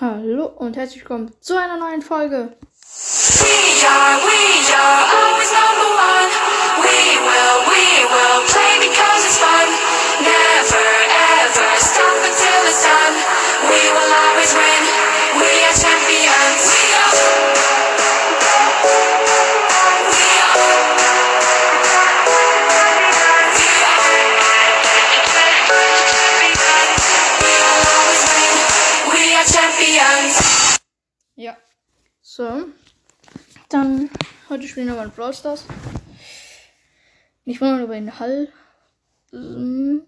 Hallo und herzlich willkommen zu einer neuen Folge. We are, we are always number one. We will, we will play because it's fun. Never ever stop until it's done. We will always win. Heute spielen wir mal in Brawl Stars. Nicht wundern über den Hall. Ähm,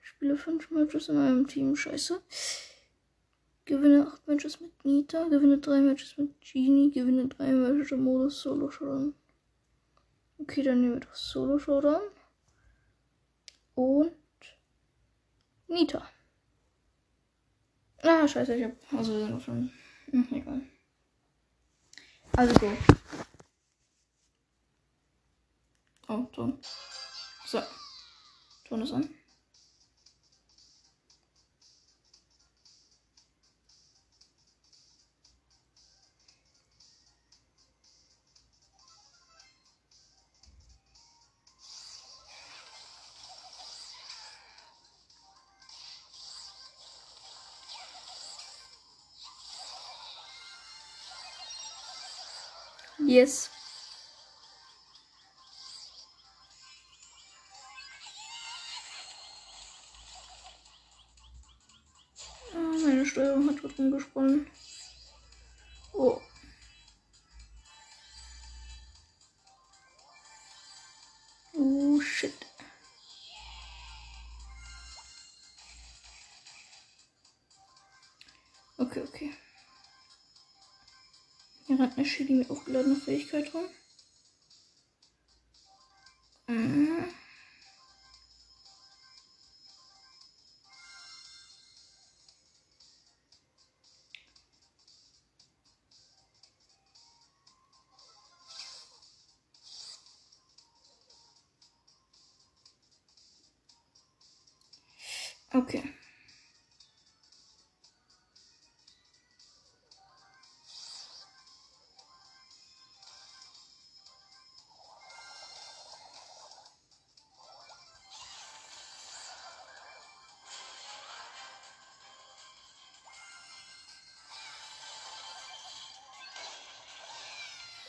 Spiele 5 Matches in meinem Team. Scheiße. Gewinne 8 Matches mit Nita. Gewinne 3 Matches mit Genie. Gewinne 3 Matches im Modus Solo Showdown. Okay, dann nehmen wir doch Solo Showdown. Und Nita. Ah, scheiße, ich hab. Also sind wir schon. Hm, egal. Also go. Oh, Ton. So. Ton ist an. Yes. Hat rumgesponnen. Oh. Oh shit. Okay, okay. Hier rennt eine Shelly mit aufgeladener Fähigkeit rum.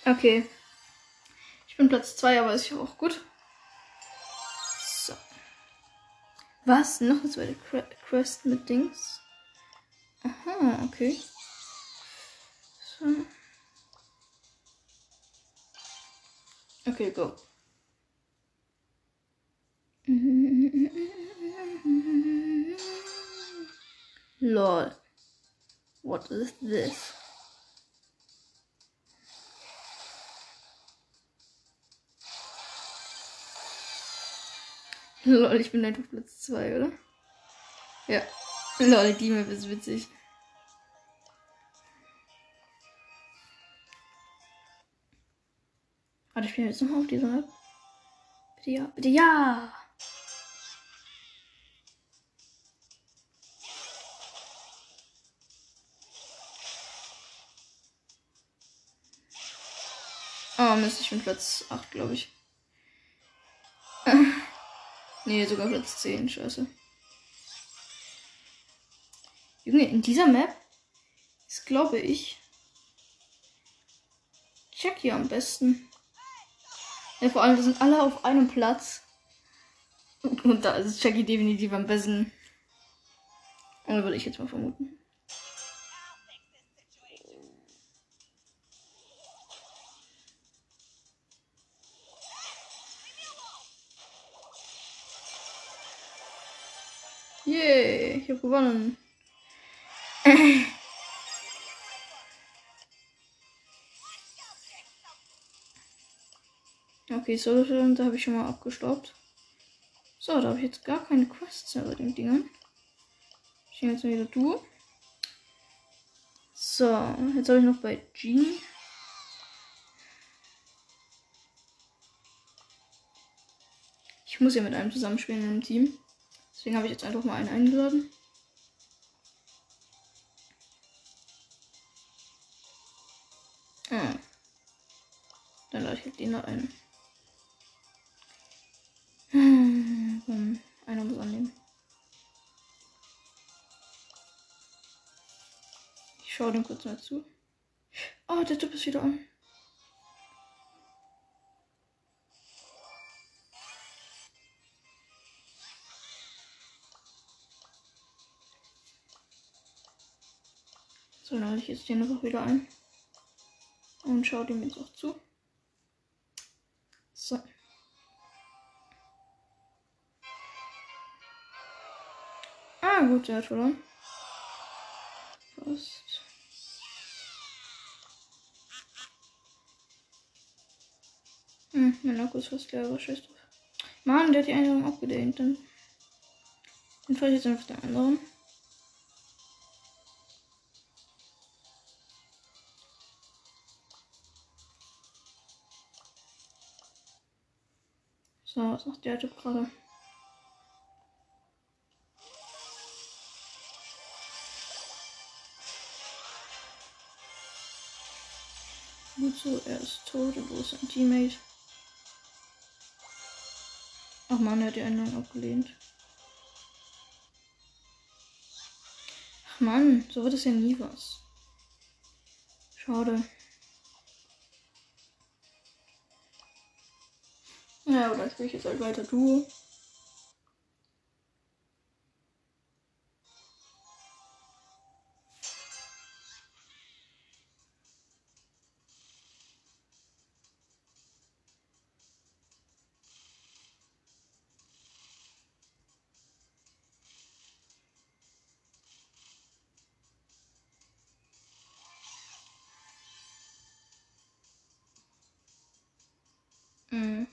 Okay. Ich bin Platz 2, aber ist ja auch gut. So. Was? Noch eine zweite Quest mit Dings? Aha, okay. So. Okay, go. Lol. What is this? Lol, ich bin einfach Platz 2, oder? Ja. Lol, die Map ist witzig. Warte, ich bin jetzt nochmal auf dieser Map. Bitte ja, bitte ja! Oh Mist, ich bin Platz 8, glaube ich. Nee, sogar Platz 10, scheiße. Junge, in dieser Map ist, glaube ich, Jackie am besten. Ja, vor allem, wir sind alle auf einem Platz. Und da ist Jackie definitiv am besten. Oder würde ich jetzt mal vermuten. Ich habe gewonnen. Okay, Showdown, da habe ich schon mal abgestaubt. So, da habe ich jetzt gar keine Quests mehr bei den Dingern. Ich nehme jetzt mal wieder du. So, jetzt habe ich noch bei Genie. Ich muss ja mit einem zusammenspielen in einem Team. Deswegen habe ich jetzt einfach mal einen eingeladen. Dann lade ich halt den da ein. Hm, komm, einer muss annehmen. Ich schaue dem kurz mal zu. Oh, der Typ ist wieder an. So, dann lade ich jetzt den einfach wieder ein. Und schaue dem jetzt auch zu. So. Ah, gut, der hat verloren. Fast. Hm, mein Akku ist fast leer, aber scheiß drauf. Mann, der hat die Einladung abgelehnt. Dann, dann fahre ich jetzt einfach den anderen. Was macht der Typ gerade? So, er ist tot und wo ist sein Teammate? Ach man, er hat die Änderung abgelehnt. Ach man, so wird es ja nie was. Schade. Ja, aber dann spiele ich jetzt halt weiter Duo. Mhm.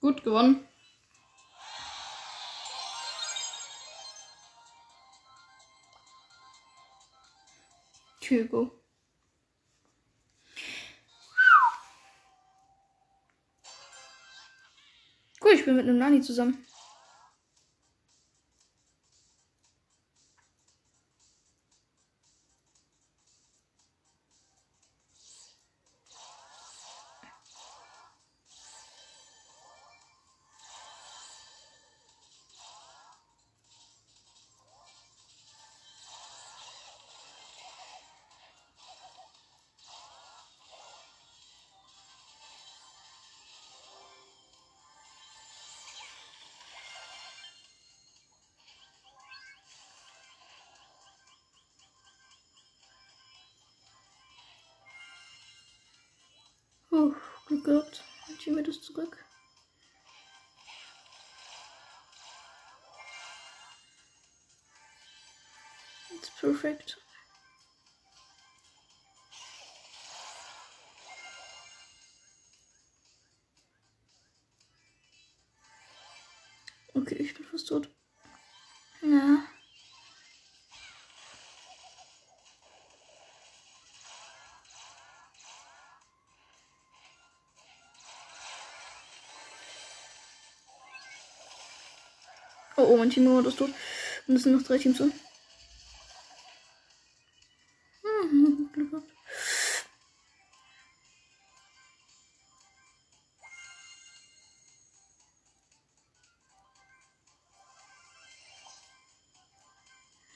Gut gewonnen. Hugo. Cool, ich bin mit einem Nani zusammen. Glück gehabt. Mein Teammate ist zurück. It's perfect. Oh, mein Teammate ist tot. Und es sind noch drei Teams gehabt.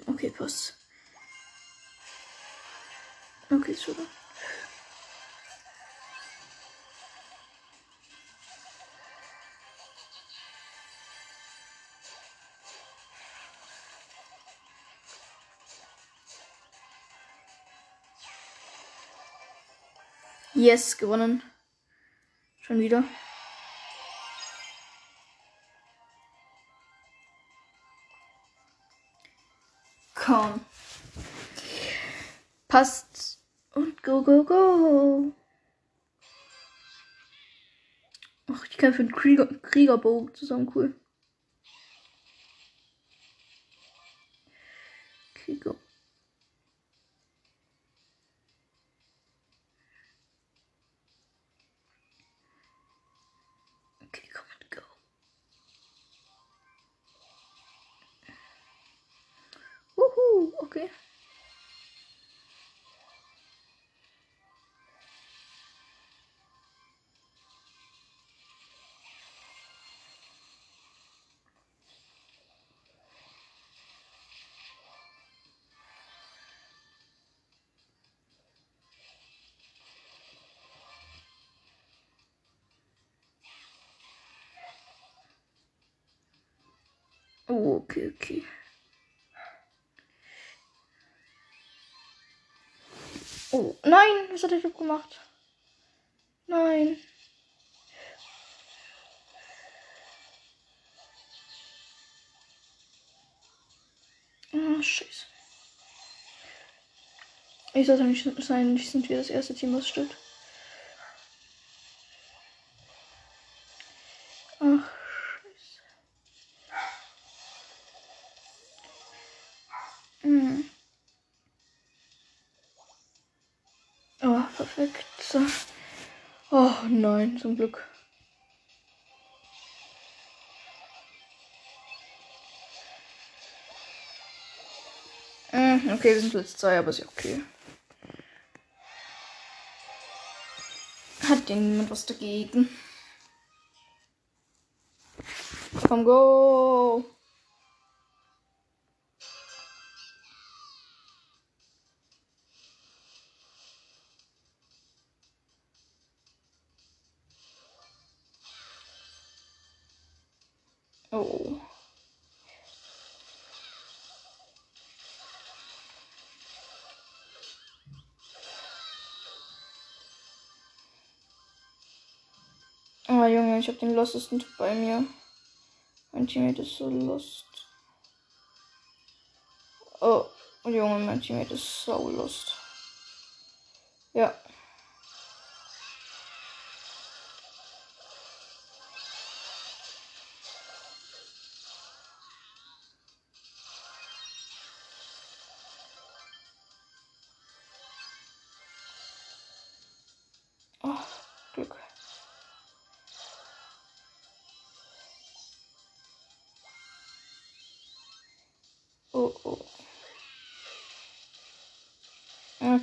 Okay, passt. Okay, ist Yes, gewonnen. Schon wieder. komm. Passt. Und go, go, go. Ach, ich kämpfe mit Krieger, Kriegerbogen zusammen, cool. Oh, okay, okay. Oh, nein, was hat der Typ gemacht? Nein. Ah, scheiße. Ich sollte nicht sein, nicht sind wir das erste Team, was stirbt. Nein, zum Glück. Hm, Okay, wir sind Platz 2, aber ist ja okay. Hat ja niemand was dagegen. Komm, go! Oh. Oh Junge, ich hab den lostesten Typ bei mir. Mein Teammate ist so lost. Oh, Junge, mein Teammate ist so lost. Ja.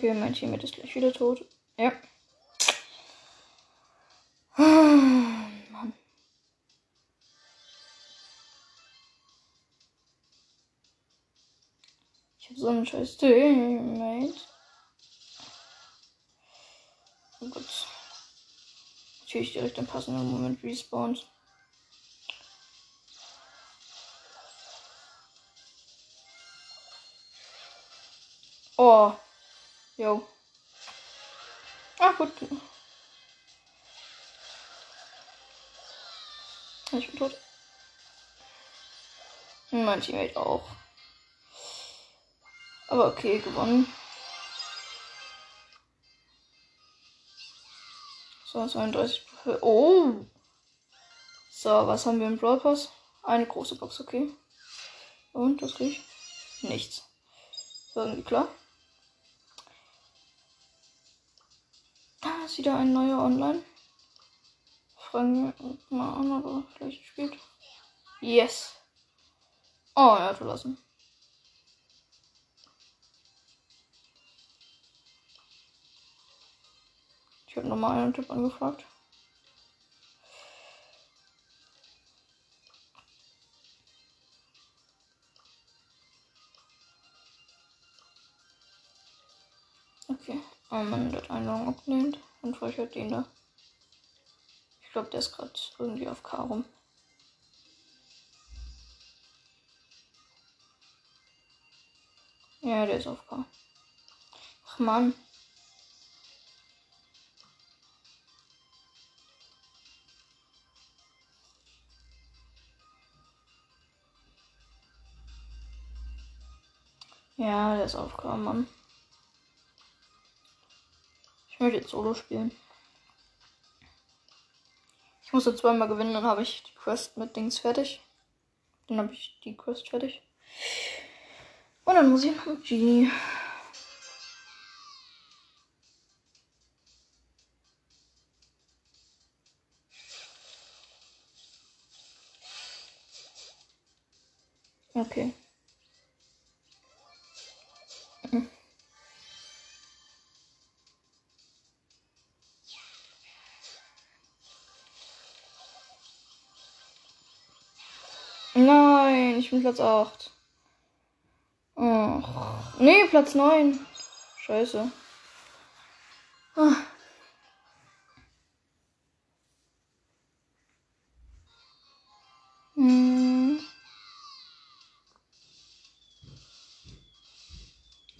Okay, mein Teammate ist gleich wieder tot. Ja. Mann. Ich hab so einen scheiß Teammate. Oh Gott. Natürlich direkt im passenden Moment respawnt. Oh. Jo. Ah, gut. Ich bin tot. Mein Teammate auch. Aber okay, gewonnen. So, 32. Oh! So, was haben wir im Brawl Pass? Eine große Box, okay. Und, was krieg ich? Nichts. War irgendwie klar. Ist wieder ein neuer online. Fragen wir mal an, ob er vielleicht spielt. Yes. Oh, er hat verlassen. Ich habe nochmal einen Tipp angefragt. Okay. Oh der hat Einladung abgelehnt. Und vielleicht den da. Ich glaube, der ist gerade irgendwie auf K rum. Ja, der ist auf K. Ach Mann. Ja, der ist aufgekommen, Mann. Ich möchte jetzt Solo spielen. Ich muss jetzt zweimal gewinnen, dann habe ich die Quest mit Dings fertig. Dann habe ich die Quest fertig. Und dann muss ich noch mit Genie. Okay. Bin Platz 8. Oh. Nee, Platz 9. Scheiße. Ah. Hm.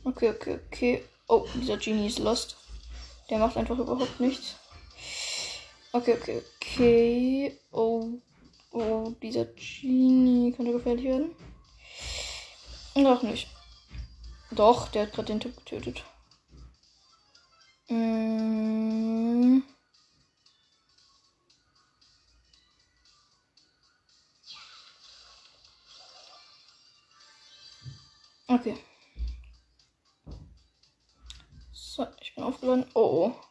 Okay, okay, okay. Oh, dieser Genie ist lost. Der macht einfach überhaupt nichts. Okay, okay, okay. Oh, oh, dieser Genie könnte gefährlich werden. Doch nicht. Doch, der hat gerade den Typ getötet. Mm. Okay. So, ich bin aufgeladen. Oh, oh.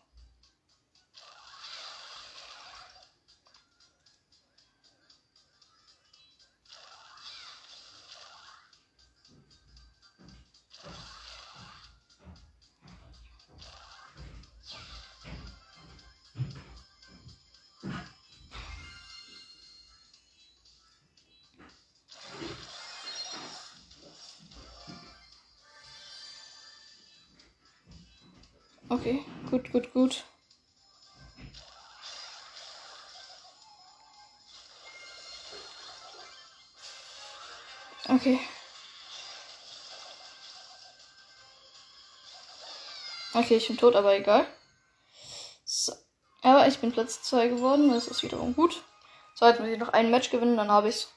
Gut, gut, gut. Okay. Okay, ich bin tot, aber egal. So. Aber ich bin Platz 2 geworden, das ist wiederum gut. So, jetzt muss ich noch ein Match gewinnen, dann habe ich's.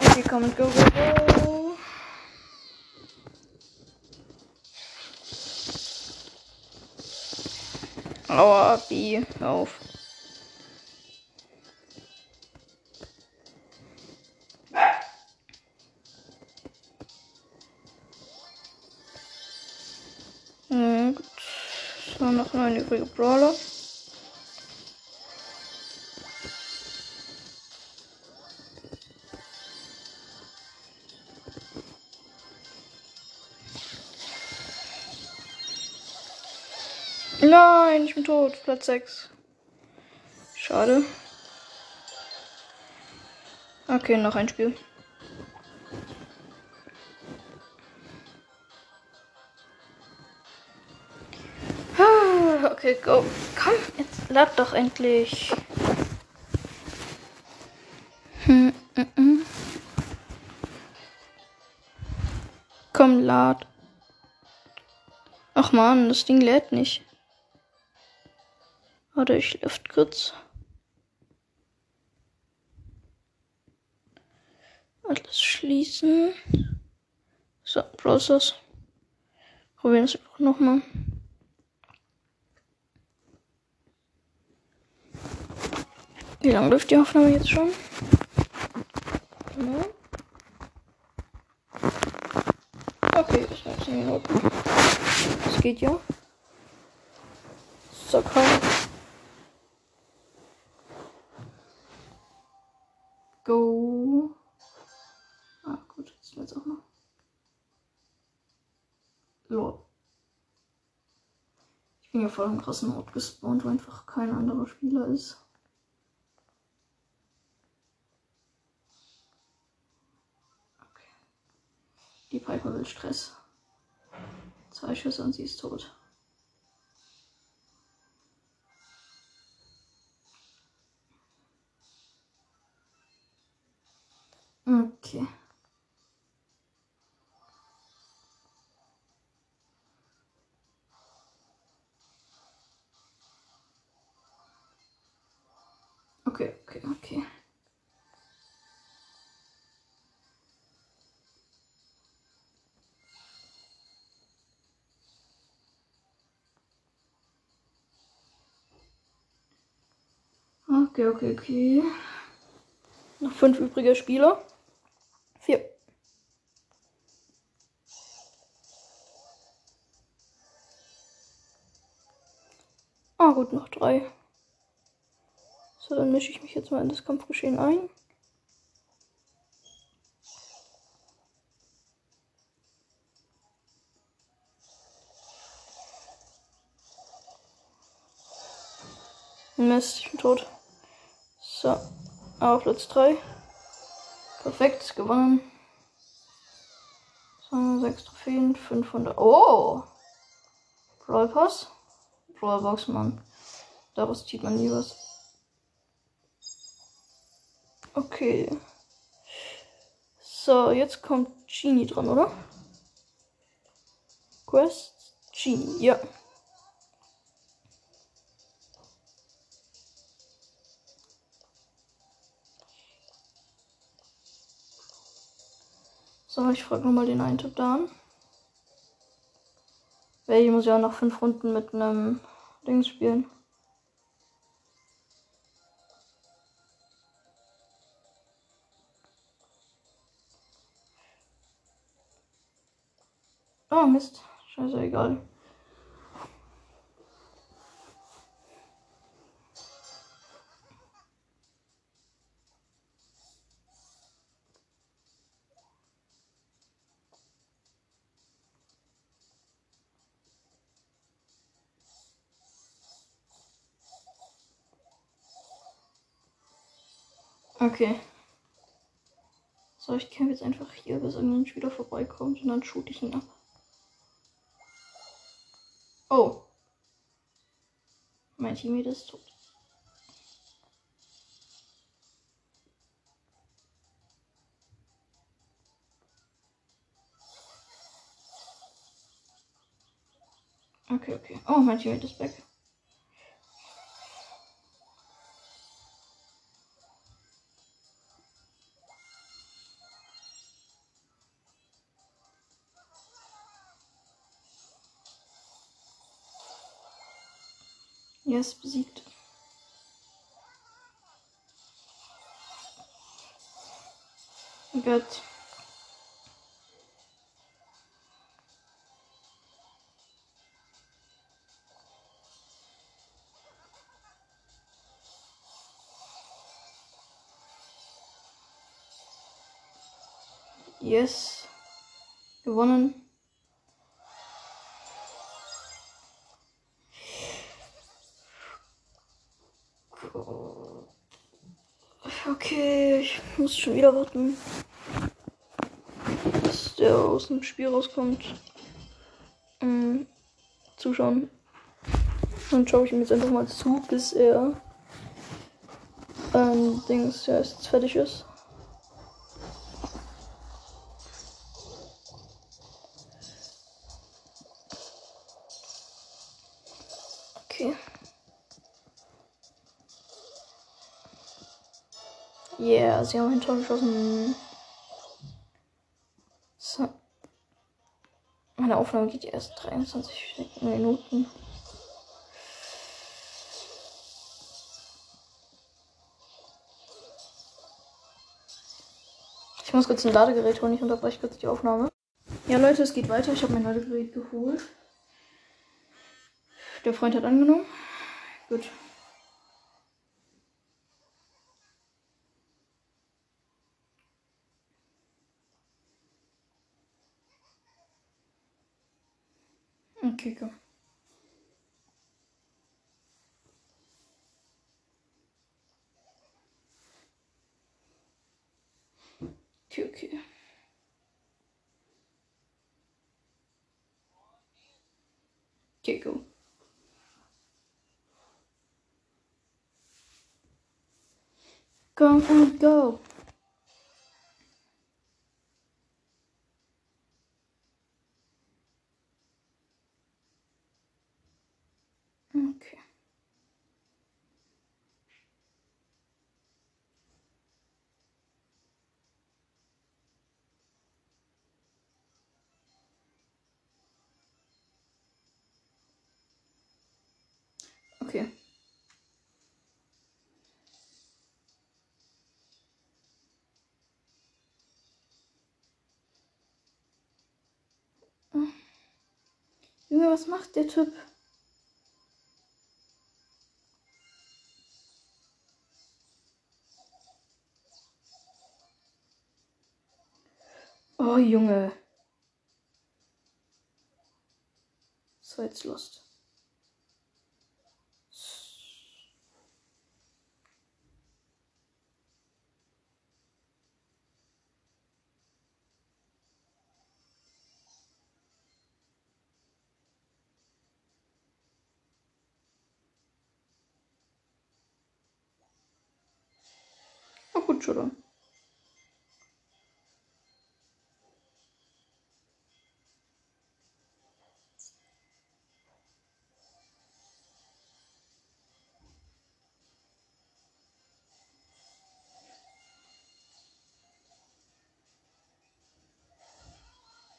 Okay, komm und go, go, go. Aua, B, auf. Gut. So, noch neun übrige Brawler. Nein, ich bin tot. Platz 6. Schade. Okay, noch ein Spiel. Ah, Okay, go. Komm, jetzt lad doch endlich. Hm, mm, mm. Komm, lad. Ach man, das Ding lädt nicht. Warte, ich luft kurz. Alles schließen. So, Browsers. Probieren es einfach nochmal. Wie lange läuft die Aufnahme jetzt schon? Genau. Okay, das war 10 Minuten. Das geht ja. So, komm. Go. Ah, gut, das jetzt auch noch. Lol. Ich bin ja voll im krassen Ort gespawnt, wo einfach kein anderer Spieler ist. Okay. Die Piper will Stress. Zwei Schüsse und sie ist tot. Okay. Okay, okay, okay. Okay, okay, okay. Noch fünf übrige Spieler. Vier. Ah, gut, noch drei. So, dann mische ich mich jetzt mal in das Kampfgeschehen ein. Mist, ich bin tot. So, auf Platz 3. Perfekt, gewonnen. So, 6 Trophäen, 500. Oh! Brawl Pass. Brawl Box, Mann. Daraus zieht man nie was. Okay. So, jetzt kommt Genie dran, oder? Quest Genie, ja. So, ich frage nochmal den einen Typ da an. Weil ich muss ja noch fünf Runden mit einem Dings spielen. Oh Mist. Scheiße, egal. Okay. So, ich kämpfe jetzt einfach hier, bis irgendein Spieler vorbeikommt und dann shoot ich ihn ab. Oh. Mein Teammate ist tot. Okay, okay. Oh, mein Teammate ist back. Yes, besiegt. Gut. Yes. Okay, ich muss schon wieder warten, bis der aus dem Spiel rauskommt. Ähm, zuschauen. Dann schaue ich ihm jetzt einfach mal zu, bis er ähm, Dings, ja, jetzt fertig ist. Sie haben ein Tor geschossen. So. Meine Aufnahme geht erst 23 Minuten. Ich muss kurz ein Ladegerät holen, ich unterbreche kurz die Aufnahme. Ja, Leute, es geht weiter. Ich habe mein Ladegerät geholt. Der Freund hat angenommen. Gut. Okay, komm. Okay, okay. Okay, go. Come and go. Junge, was macht der Typ? Oh, Junge. So, jetzt Lust. Dann.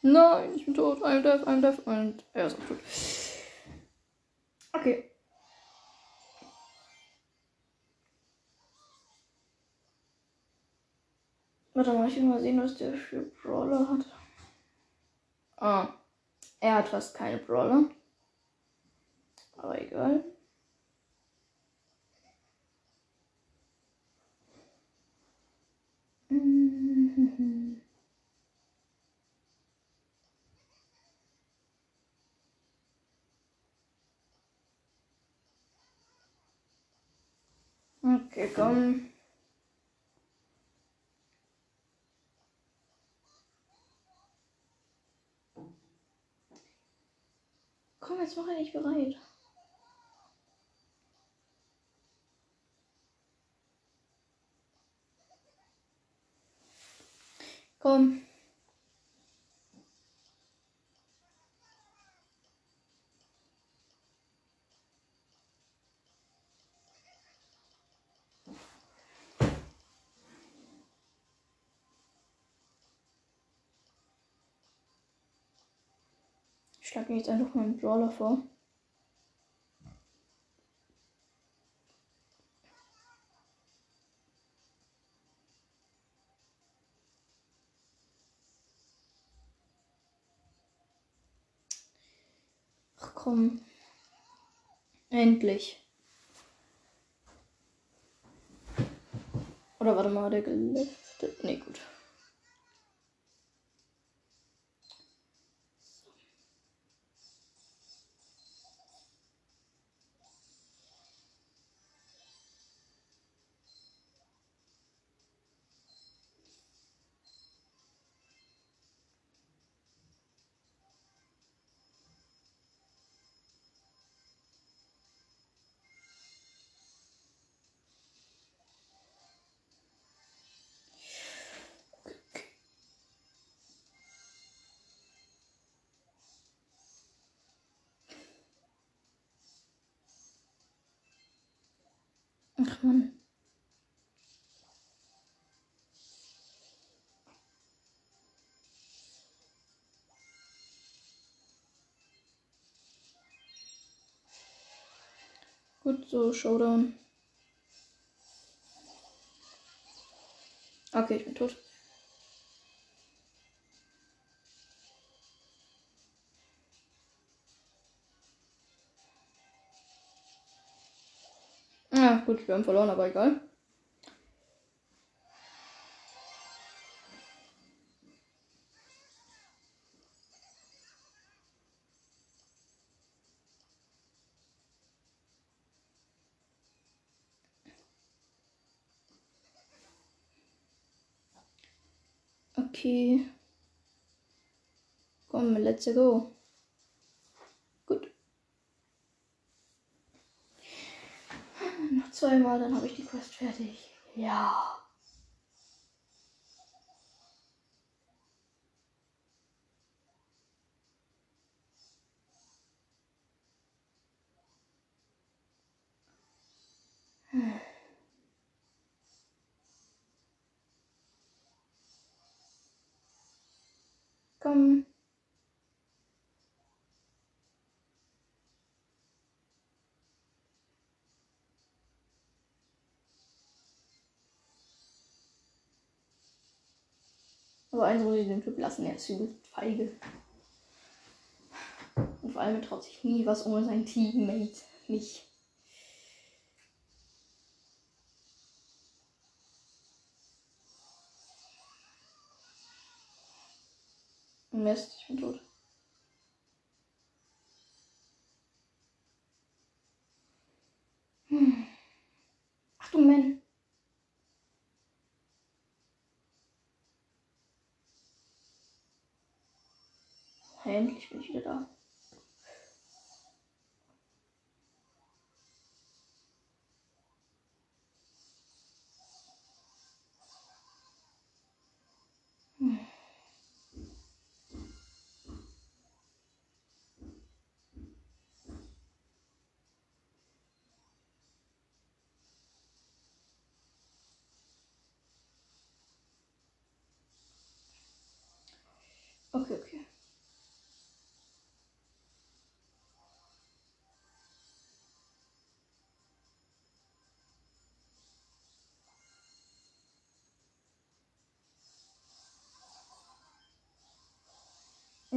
Nein, ich bin tot. I'm deaf, I'm deaf. Und er ist auch tot. Okay. Warte mal, ich will mal sehen, was der für Brawler hat. Ah. Er hat fast keine Brawler. Aber egal. Okay, komm. Komm, jetzt mach dich bereit. Komm. Ich schlage mir jetzt einfach mal einen Brawler vor. Ach komm. Endlich. Oder warte mal, der geliftet. Nee, gut. Ach man. Gut, so Showdown. Gut, wir haben verloren, aber egal. Okay. Komm, let's go. Gut. Noch zweimal, dann habe ich die Quest fertig. Ja. Komm. Aber eins muss ich den Typ lassen, er ist übelst feige. Und vor allem traut sich nie was ohne sein Teammate nicht. Mist, ich bin tot. Hm. Achtung, Man. Endlich bin ich wieder da.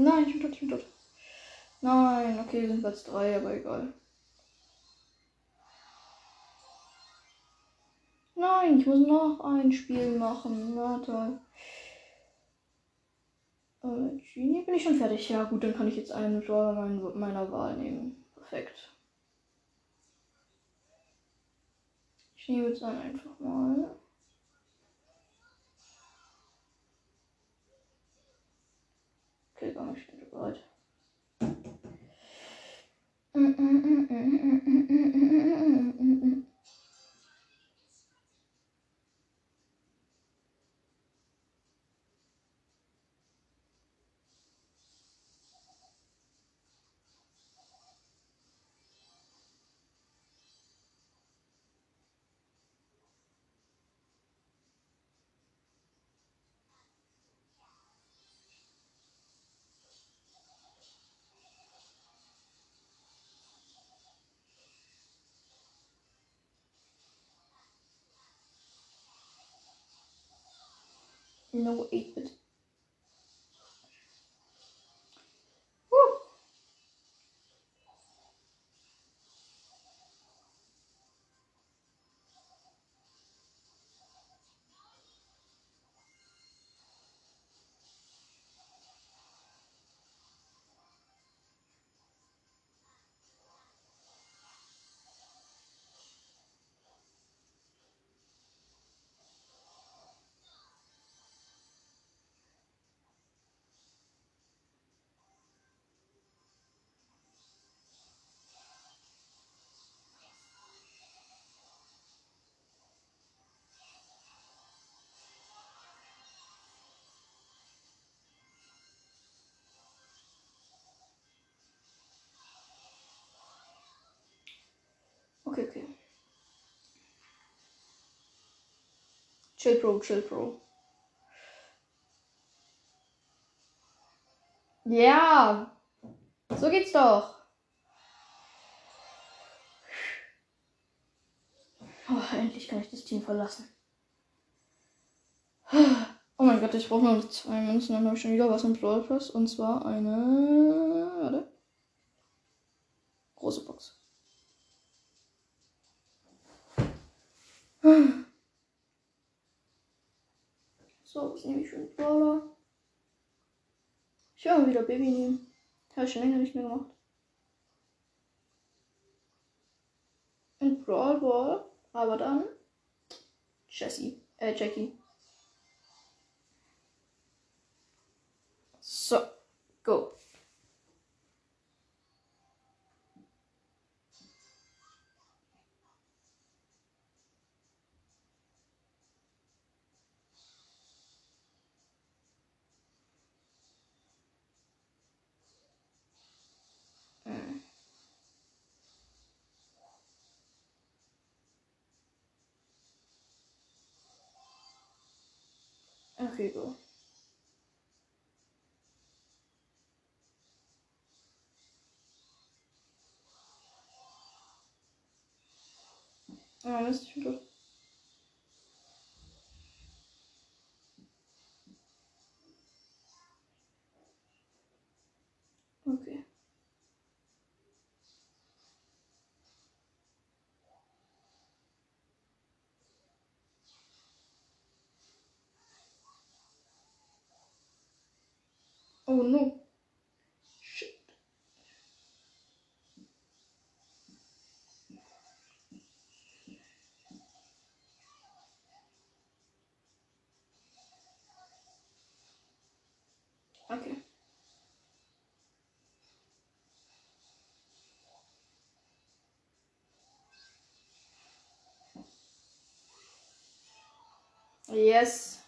Nein, ich bin tot, ich bin tot. Nein, okay, wir sind Platz 3, aber egal. Nein, ich muss noch ein Spiel machen. Na toll. Äh, Genie bin ich schon fertig. Ja, gut, dann kann ich jetzt einen Brawler mein, meiner Wahl nehmen. Perfekt. Ich nehme jetzt dann einfach mal. Okay, komm, ich bin No 8-Bit. Okay, okay. Chill, Bro, chill, Bro. Ja, so geht's doch. Oh, endlich kann ich das Team verlassen. Oh mein Gott, ich brauche noch zwei Münzen, dann habe ich schon wieder was im Brawl Pass. Und zwar eine. Warte. Große Box. So, was nehme ich für einen Brawler? Ich will mal wieder Baby nehmen. Habe ich schon länger nicht mehr gemacht. Ein Brawl Ball, aber dann Jessie, äh Jackie. So, go. Mm. Okay, go. Ah, Mist, ich bin tot. Oh no. Okay. Yes.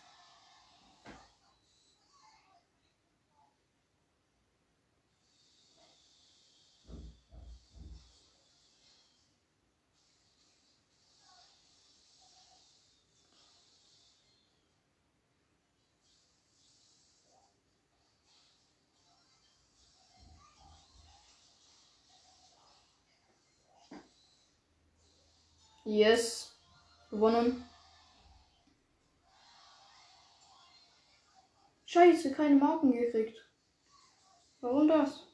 Yes. Gewonnen. Scheiße, keine Marken gekriegt. Warum das?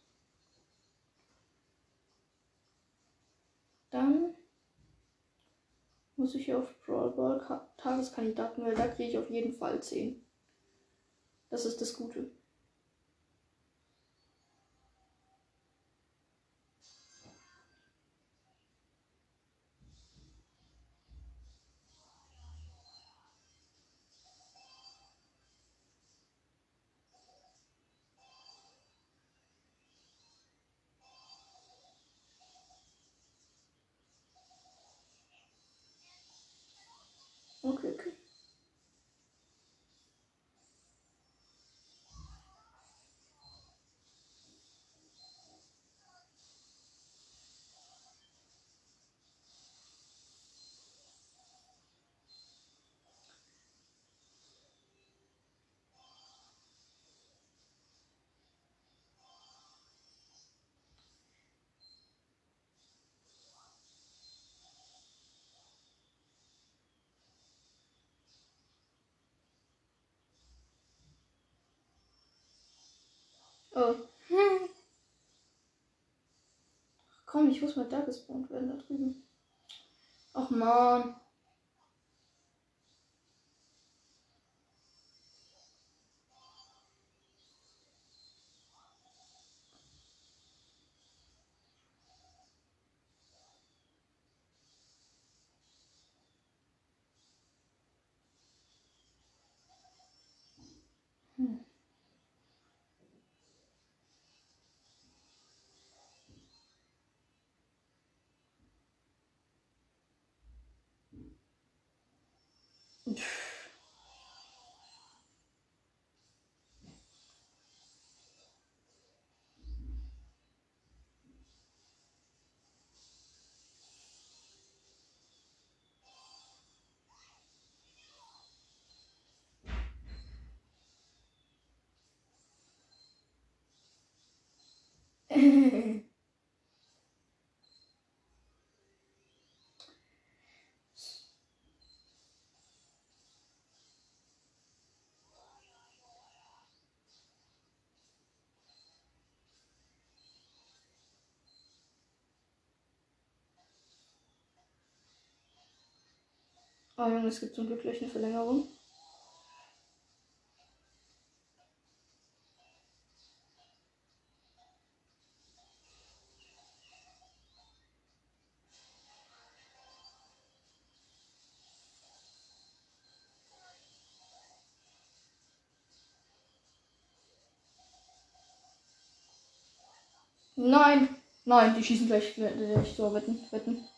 Dann muss ich auf Brawl Ball Ka- Tageskandidaten, weil da kriege ich auf jeden Fall 10. Das ist das Gute. Okay, okay. Oh. Hm. Komm, ich muss mal da gespawnt werden, da drüben. Ach man. Hm. Oh Junge, es gibt zum Glück gleich eine Verlängerung. Nein! Nein, die schießen gleich, gleich so wetten, wetten.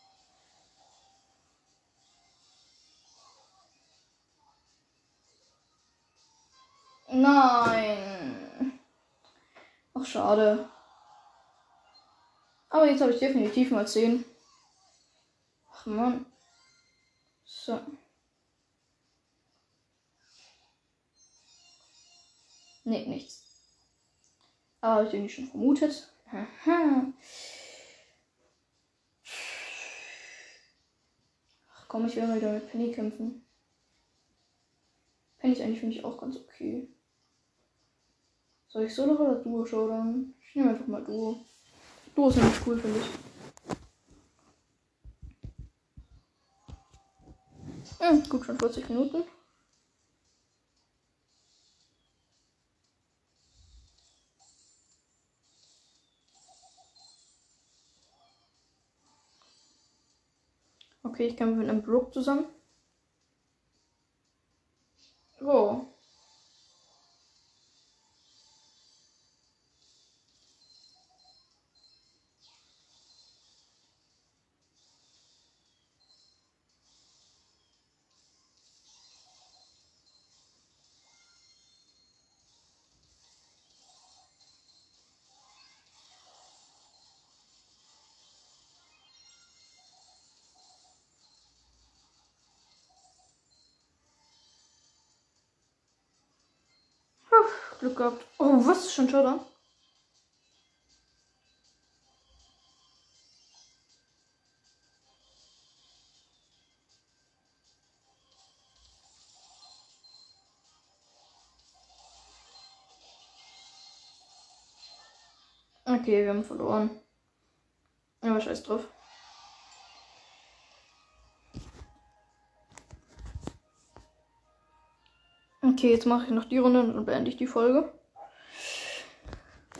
Nein. Ach, schade. Aber jetzt habe ich definitiv mal 10. Ach man. So. Nee, nichts. Aber habe ich irgendwie schon vermutet. Aha. Ach komm, ich will mal wieder mit Penny kämpfen. Penny ist eigentlich für mich auch ganz okay. Soll ich Solo oder Duo Showdown? Ich nehme einfach mal Duo. Duo ist nämlich cool, finde ich. Hm, gut, schon 40 Minuten. Okay, ich kämpfe mit einem Brook zusammen. Oh. Glück gehabt. Oh, was ist schon Showdown? Okay, wir haben verloren. Aber scheiß drauf. Okay, jetzt mache ich noch die Runde und beende ich die Folge.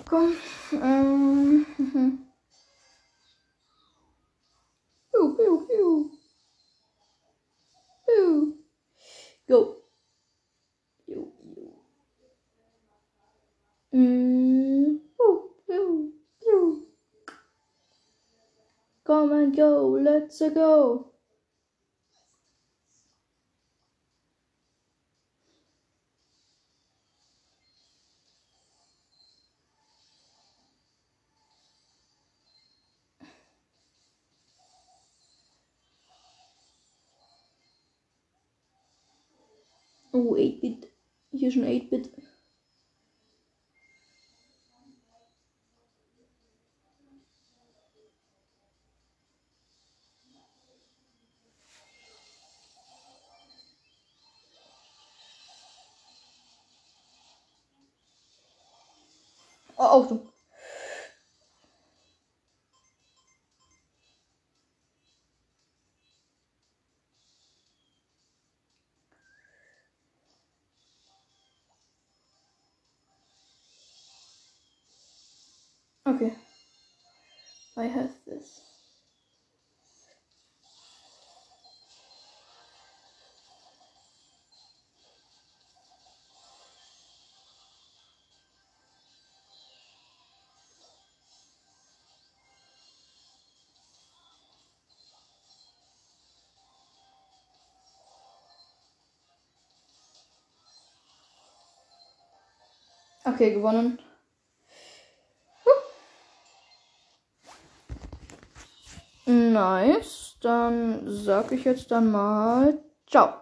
Komm. Ähm. Piu, piu, piu. Piu. Go. Piu, piu. Mm. Piu, piu, piu. Come and go, let's go. Oh, 8-Bit. Hier schon 8-Bit. Oh, Achtung. I have this. Okay, gewonnen. Nice. Dann sag ich jetzt dann mal ciao.